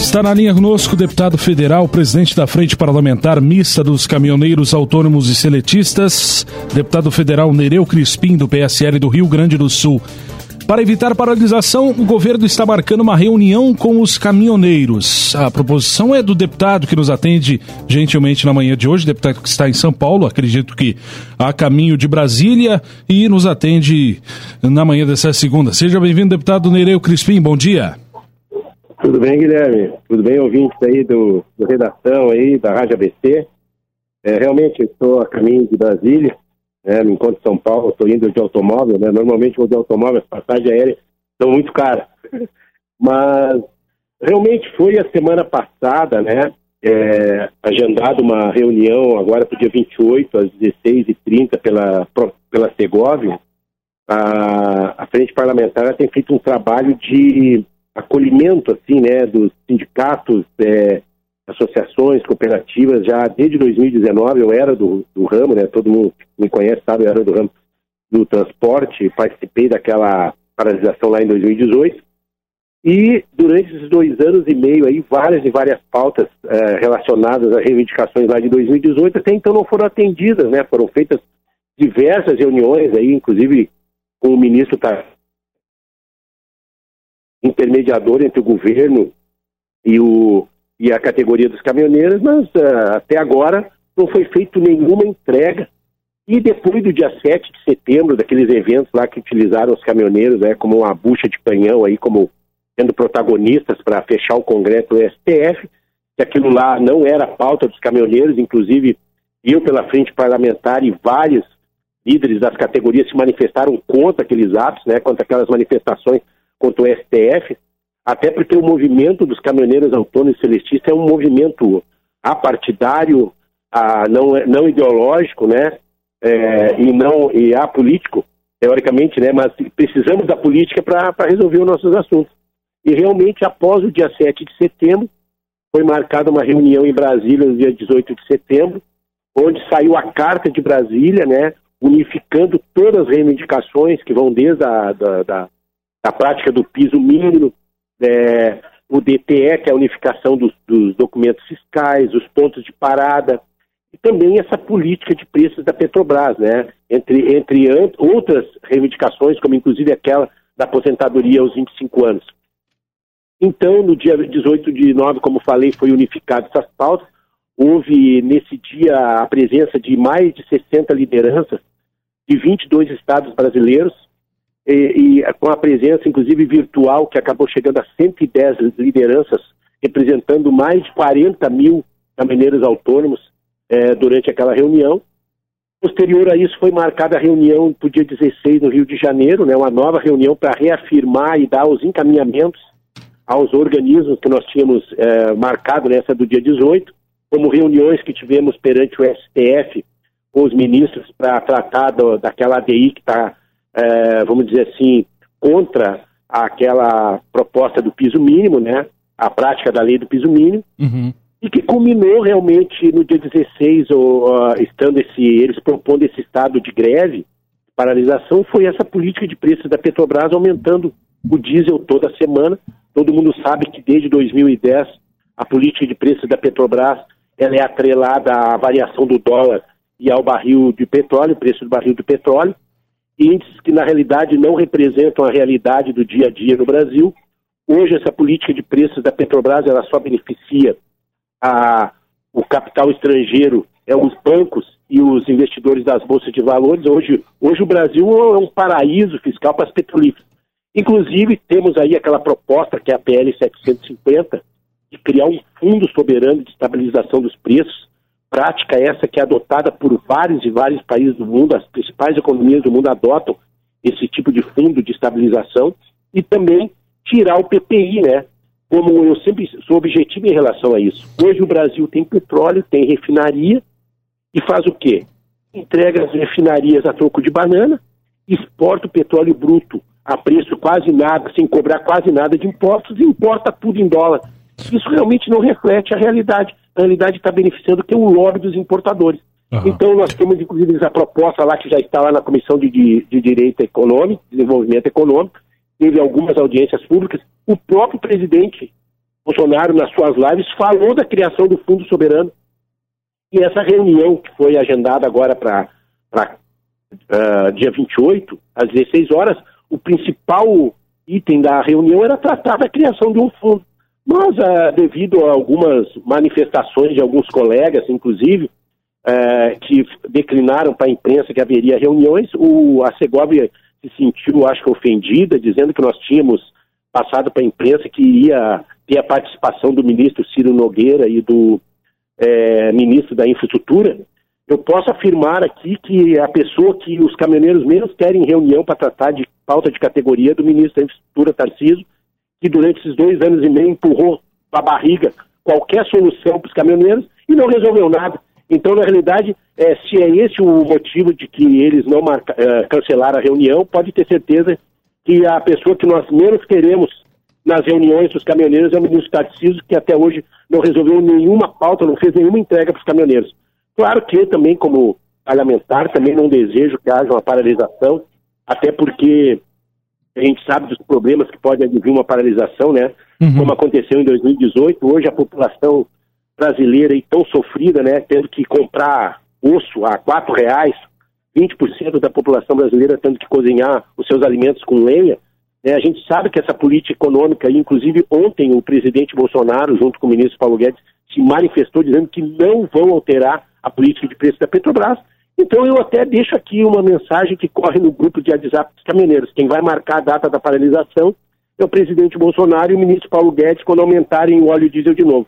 Está na linha conosco o deputado federal, presidente da Frente Parlamentar Mista dos Caminhoneiros Autônomos e Seletistas, deputado federal Nereu Crispim, do PSL do Rio Grande do Sul. Para evitar paralisação, o governo está marcando uma reunião com os caminhoneiros. A proposição é do deputado que nos atende gentilmente na manhã de hoje, deputado que está em São Paulo, acredito que a caminho de Brasília, e nos atende na manhã dessa segunda. Seja bem-vindo, deputado Nereu Crispim, bom dia. Tudo bem, Guilherme? Tudo bem, ouvintes aí do, do redação aí, da Rádio ABC? É, realmente, eu estou a caminho de Brasília, né, no encontro de São Paulo, estou indo de automóvel, né, normalmente vou de automóvel, as passagens aéreas são muito caras. Mas realmente foi a semana passada, né, é, agendada uma reunião agora para o dia 28, às 16h30, pela, pela Segovia. A, a Frente Parlamentar tem feito um trabalho de acolhimento, assim, né, dos sindicatos, é, associações, cooperativas, já desde 2019 eu era do, do ramo, né? Todo mundo me conhece, sabe, eu era do ramo do transporte, participei daquela paralisação lá em 2018. E durante esses dois anos e meio aí, várias e várias pautas é, relacionadas às reivindicações lá de 2018 até então não foram atendidas, né? Foram feitas diversas reuniões aí, inclusive com o ministro tá intermediador entre o governo e o e a categoria dos caminhoneiros, mas uh, até agora não foi feito nenhuma entrega. E depois do dia 7 de setembro, daqueles eventos lá que utilizaram os caminhoneiros né, como uma bucha de canhão, aí, como sendo protagonistas para fechar o Congresso do STF, que aquilo lá não era pauta dos caminhoneiros, inclusive eu pela frente parlamentar e vários líderes das categorias se manifestaram contra aqueles atos, né, contra aquelas manifestações contra o STF, até porque o movimento dos caminhoneiros autônomos celestistas é um movimento apartidário, a, não, não ideológico, né? É, e não e apolítico, teoricamente, né? Mas precisamos da política para resolver os nossos assuntos. E realmente, após o dia 7 de setembro, foi marcada uma reunião em Brasília no dia 18 de setembro, onde saiu a Carta de Brasília, né? Unificando todas as reivindicações que vão desde a da, da, da prática do piso mínimo, é, o DTE, que é a unificação dos, dos, documentos fiscais, os pontos de parada, e também essa política de preços da Petrobras, né? entre, entre outras reivindicações, como inclusive aquela da aposentadoria aos 25 anos. Então, no dia 18 de nove, como falei, foi unificado essas pautas. Houve nesse dia a presença de mais de 60 lideranças de 22 estados brasileiros, e, e, com a presença, inclusive virtual, que acabou chegando a 110 lideranças, representando mais de 40 mil caminhoneiros autônomos é, durante aquela reunião. Posterior a isso, foi marcada a reunião para o dia 16 no Rio de Janeiro, né, uma nova reunião para reafirmar e dar os encaminhamentos aos organismos que nós tínhamos é, marcado nessa do dia 18, como reuniões que tivemos perante o STF com os ministros para tratar do, daquela ADI que está é, vamos dizer assim, contra aquela proposta do piso mínimo, né? A prática da lei do piso mínimo. Uhum. E que culminou realmente no dia 16, ou, uh, estando esse, eles propondo esse estado de greve, paralisação, foi essa política de preços da Petrobras aumentando o diesel toda semana. Todo mundo sabe que desde 2010 a política de preços da Petrobras ela é atrelada à variação do dólar e ao barril de petróleo, preço do barril de petróleo índices que na realidade não representam a realidade do dia a dia no Brasil. Hoje essa política de preços da Petrobras ela só beneficia a, o capital estrangeiro, é os bancos e os investidores das bolsas de valores. Hoje, hoje o Brasil é um paraíso fiscal para as petrolíferas. Inclusive temos aí aquela proposta que é a PL 750 de criar um fundo soberano de estabilização dos preços prática essa que é adotada por vários e vários países do mundo, as principais economias do mundo adotam esse tipo de fundo de estabilização e também tirar o PPI, né? Como eu sempre sou objetivo em relação a isso. Hoje o Brasil tem petróleo, tem refinaria e faz o quê? Entrega as refinarias a troco de banana, exporta o petróleo bruto a preço quase nada, sem cobrar quase nada de impostos e importa tudo em dólar. Isso realmente não reflete a realidade a realidade está beneficiando que é o lobby dos importadores. Uhum. Então, nós temos, inclusive, essa proposta lá que já está lá na Comissão de, de, de Direito Econômico, Desenvolvimento Econômico, teve algumas audiências públicas. O próprio presidente Bolsonaro, nas suas lives, falou da criação do Fundo Soberano. E essa reunião que foi agendada agora para uh, dia 28, às 16 horas, o principal item da reunião era tratar da criação de um fundo. Mas, uh, devido a algumas manifestações de alguns colegas, inclusive, uh, que declinaram para a imprensa que haveria reuniões, o, a Segovia se sentiu, acho que, ofendida, dizendo que nós tínhamos passado para a imprensa que iria ter a participação do ministro Ciro Nogueira e do é, ministro da Infraestrutura. Eu posso afirmar aqui que a pessoa que os caminhoneiros menos querem reunião para tratar de pauta de categoria do ministro da Infraestrutura, Tarciso, que durante esses dois anos e meio empurrou a barriga qualquer solução para os caminhoneiros e não resolveu nada. Então, na realidade, é, se é esse o motivo de que eles não marca, é, cancelaram a reunião, pode ter certeza que a pessoa que nós menos queremos nas reuniões dos caminhoneiros é o ministro Tarcísio, que até hoje não resolveu nenhuma pauta, não fez nenhuma entrega para os caminhoneiros. Claro que também, como parlamentar, também não desejo que haja uma paralisação, até porque a gente sabe dos problemas que pode advir uma paralisação, né? Uhum. Como aconteceu em 2018, hoje a população brasileira e tão sofrida, né? Tendo que comprar osso a quatro reais, 20% da população brasileira tendo que cozinhar os seus alimentos com lenha. Né? A gente sabe que essa política econômica, inclusive ontem o presidente Bolsonaro, junto com o ministro Paulo Guedes, se manifestou dizendo que não vão alterar a política de preço da Petrobras. Então eu até deixo aqui uma mensagem que corre no grupo de WhatsApp dos caminhoneiros. Quem vai marcar a data da paralisação é o presidente Bolsonaro e o ministro Paulo Guedes quando aumentarem o óleo diesel de novo.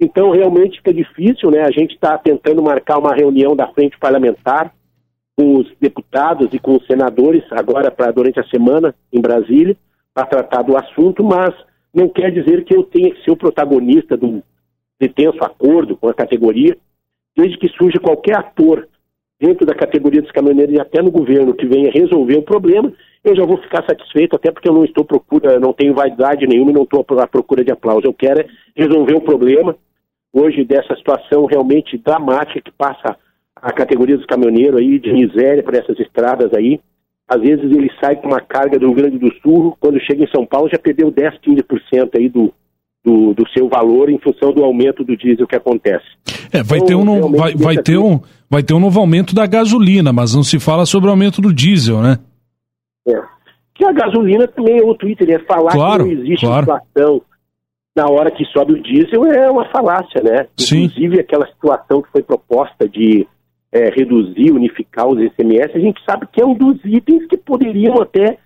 Então realmente fica difícil, né? A gente está tentando marcar uma reunião da frente parlamentar com os deputados e com os senadores agora para durante a semana em Brasília para tratar do assunto, mas não quer dizer que eu tenha que ser o protagonista do detenso acordo com a categoria desde que surja qualquer ator dentro da categoria dos caminhoneiros e até no governo que venha resolver o problema, eu já vou ficar satisfeito, até porque eu não estou procura, não tenho vaidade nenhuma e não estou à procura de aplauso. Eu quero é resolver o problema hoje dessa situação realmente dramática que passa a categoria dos caminhoneiros aí, de miséria para essas estradas aí. Às vezes ele sai com uma carga do Rio Grande do Sul, quando chega em São Paulo já perdeu 10, 15% aí do, do, do, seu valor em função do aumento do diesel que acontece. É, vai, então, ter um, vai, vai, ter um, vai ter um novo aumento da gasolina, mas não se fala sobre o aumento do diesel, né? É. Que a gasolina também é o Twitter, é falar claro, que não existe claro. inflação na hora que sobe o diesel é uma falácia, né? Sim. Inclusive aquela situação que foi proposta de é, reduzir, unificar os ICMS, a gente sabe que é um dos itens que poderiam até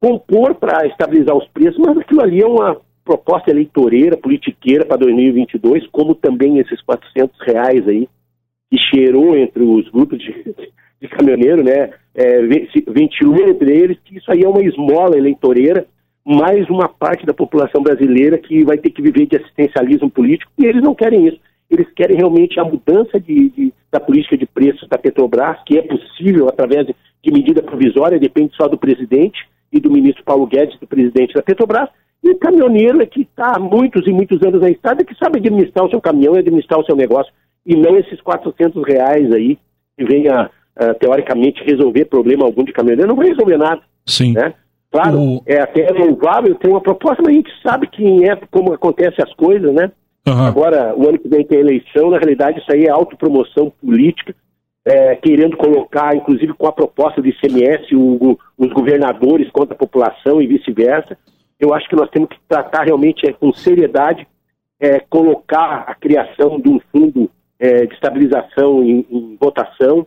compor para estabilizar os preços, mas aquilo ali é uma proposta eleitoreira, politiqueira para 2022, como também esses 400 reais aí, que cheirou entre os grupos de, de caminhoneiro, né, é, ventilou entre eles que isso aí é uma esmola eleitoreira, mais uma parte da população brasileira que vai ter que viver de assistencialismo político, e eles não querem isso. Eles querem realmente a mudança de, de da política de preços da Petrobras, que é possível através de, de medida provisória, depende só do presidente e do ministro Paulo Guedes, do presidente da Petrobras, e caminhoneiro é que está há muitos e muitos anos na estrada, que sabe administrar o seu caminhão e administrar o seu negócio, e não esses 400 reais aí que venha, uh, teoricamente, resolver problema algum de caminhoneiro. Não vai resolver nada. Sim. Né? Claro, o... é até louvável ter uma proposta, mas a gente sabe que é como acontecem as coisas, né? Uhum. Agora, o ano que vem tem eleição, na realidade isso aí é autopromoção política, é, querendo colocar, inclusive com a proposta do ICMS, o, os governadores contra a população e vice-versa eu acho que nós temos que tratar realmente é, com seriedade, é, colocar a criação de um fundo é, de estabilização em, em votação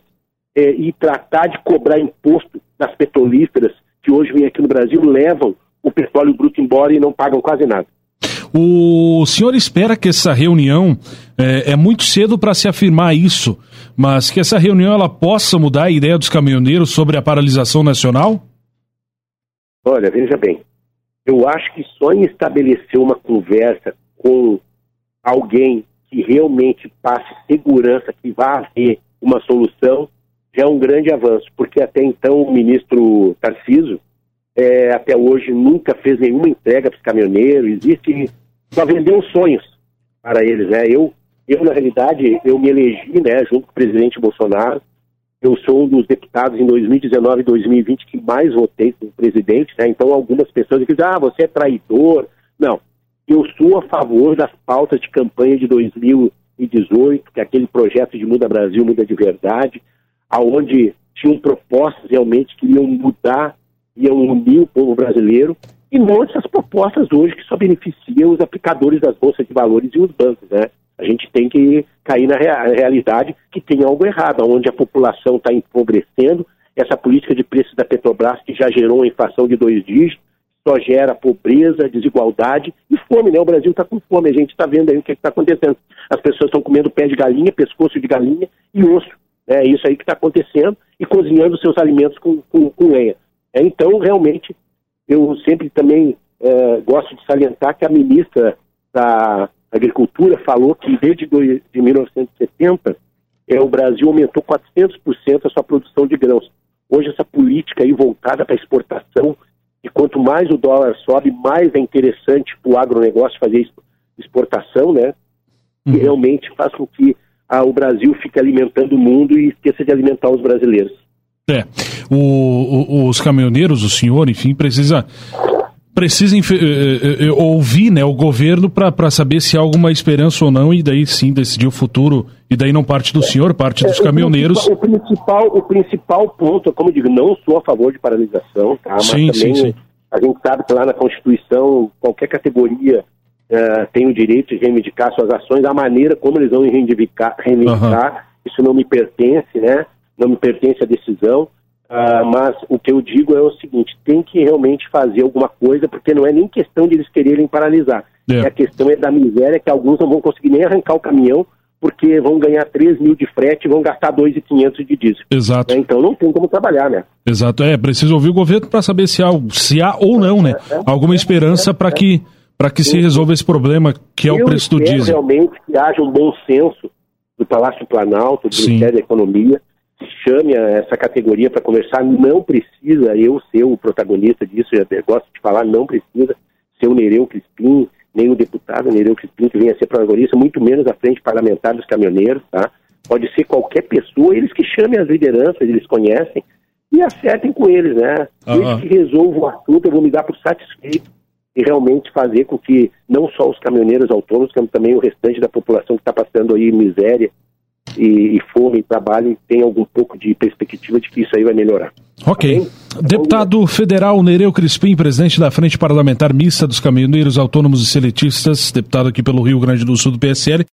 é, e tratar de cobrar imposto das petrolíferas que hoje vêm aqui no Brasil, levam o petróleo bruto embora e não pagam quase nada. O senhor espera que essa reunião é, é muito cedo para se afirmar isso, mas que essa reunião ela possa mudar a ideia dos caminhoneiros sobre a paralisação nacional? Olha, veja bem, eu acho que só em estabelecer uma conversa com alguém que realmente passe segurança que vá haver uma solução já é um grande avanço, porque até então o ministro Tarciso é, até hoje nunca fez nenhuma entrega para os caminhoneiros, existe só vendeu sonhos para eles, né? Eu, eu na realidade, eu me elegi, né, junto com o presidente Bolsonaro, eu sou um dos deputados em 2019 e 2020 que mais votei como presidente, né? Então algumas pessoas dizem, ah, você é traidor. Não. Eu sou a favor das pautas de campanha de 2018, que é aquele projeto de Muda Brasil, Muda de Verdade, aonde tinham propostas realmente que iam mudar, iam unir o povo brasileiro, e não essas propostas hoje que só beneficiam os aplicadores das bolsas de valores e os bancos, né? A gente tem que cair na realidade que tem algo errado, onde a população está empobrecendo, essa política de preços da Petrobras que já gerou uma inflação de dois dígitos, só gera pobreza, desigualdade e fome, né? O Brasil está com fome, a gente está vendo aí o que está acontecendo. As pessoas estão comendo pé de galinha, pescoço de galinha e osso. Né? É isso aí que está acontecendo e cozinhando seus alimentos com, com, com lenha. É, então, realmente, eu sempre também é, gosto de salientar que a ministra da Agricultura falou que desde dois, de 1970 é, o Brasil aumentou 400% a sua produção de grãos. Hoje essa política aí voltada para exportação e quanto mais o dólar sobe, mais é interessante para o agronegócio fazer exportação, né? Uhum. E realmente faz com que o Brasil fique alimentando o mundo e esqueça de alimentar os brasileiros. É, o, o, os caminhoneiros, o senhor, enfim, precisa precisa uh, uh, ouvir né, o governo para saber se há alguma esperança ou não e daí sim decidir o futuro e daí não parte do senhor, parte dos é, caminhoneiros. O principal, o principal ponto, como eu digo, não sou a favor de paralisação, tá? mas sim, também sim, sim. a gente sabe que lá na Constituição qualquer categoria uh, tem o direito de reivindicar suas ações, a maneira como eles vão reivindicar, reivindicar uhum. isso não me pertence, né? não me pertence a decisão. Uh, mas o que eu digo é o seguinte: tem que realmente fazer alguma coisa, porque não é nem questão de eles quererem paralisar. É. A questão é da miséria que alguns não vão conseguir nem arrancar o caminhão, porque vão ganhar 3 mil de frete e vão gastar 2,500 de diesel. Exato. É, então não tem como trabalhar, né? Exato. É, preciso ouvir o governo para saber se há, se há ou não, né? É, é. alguma esperança para que, para que se resolva esse problema que é o preço do diesel. realmente que haja um bom senso do Palácio Planalto, do Sim. Ministério da Economia, chame essa categoria para conversar, não precisa eu ser o protagonista disso, eu gosto de falar, não precisa ser o Nereu Crispim, nem o deputado Nereu Crispim que venha a ser protagonista, muito menos a frente parlamentar dos caminhoneiros, tá? Pode ser qualquer pessoa, eles que chamem as lideranças, eles conhecem, e acertem com eles, né? Uhum. Eles que resolvam o assunto, eu vou me dar por satisfeito e realmente fazer com que não só os caminhoneiros autônomos, como também o restante da população que está passando aí miséria, e, e fome e trabalho tem algum pouco de perspectiva de que isso aí vai melhorar. Ok. Tá Deputado federal Nereu Crispim, presidente da Frente Parlamentar Mista dos Caminhoneiros Autônomos e Seletistas, deputado aqui pelo Rio Grande do Sul do PSL.